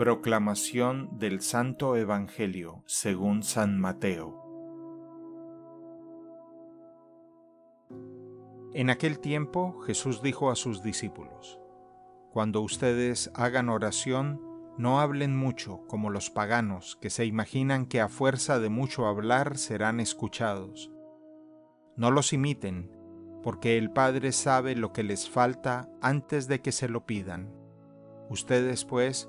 Proclamación del Santo Evangelio según San Mateo. En aquel tiempo Jesús dijo a sus discípulos, Cuando ustedes hagan oración, no hablen mucho como los paganos que se imaginan que a fuerza de mucho hablar serán escuchados. No los imiten, porque el Padre sabe lo que les falta antes de que se lo pidan. Ustedes pues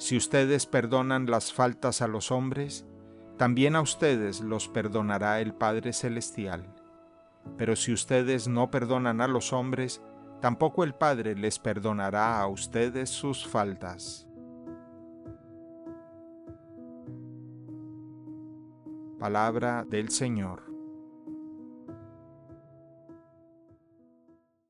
Si ustedes perdonan las faltas a los hombres, también a ustedes los perdonará el Padre Celestial. Pero si ustedes no perdonan a los hombres, tampoco el Padre les perdonará a ustedes sus faltas. Palabra del Señor.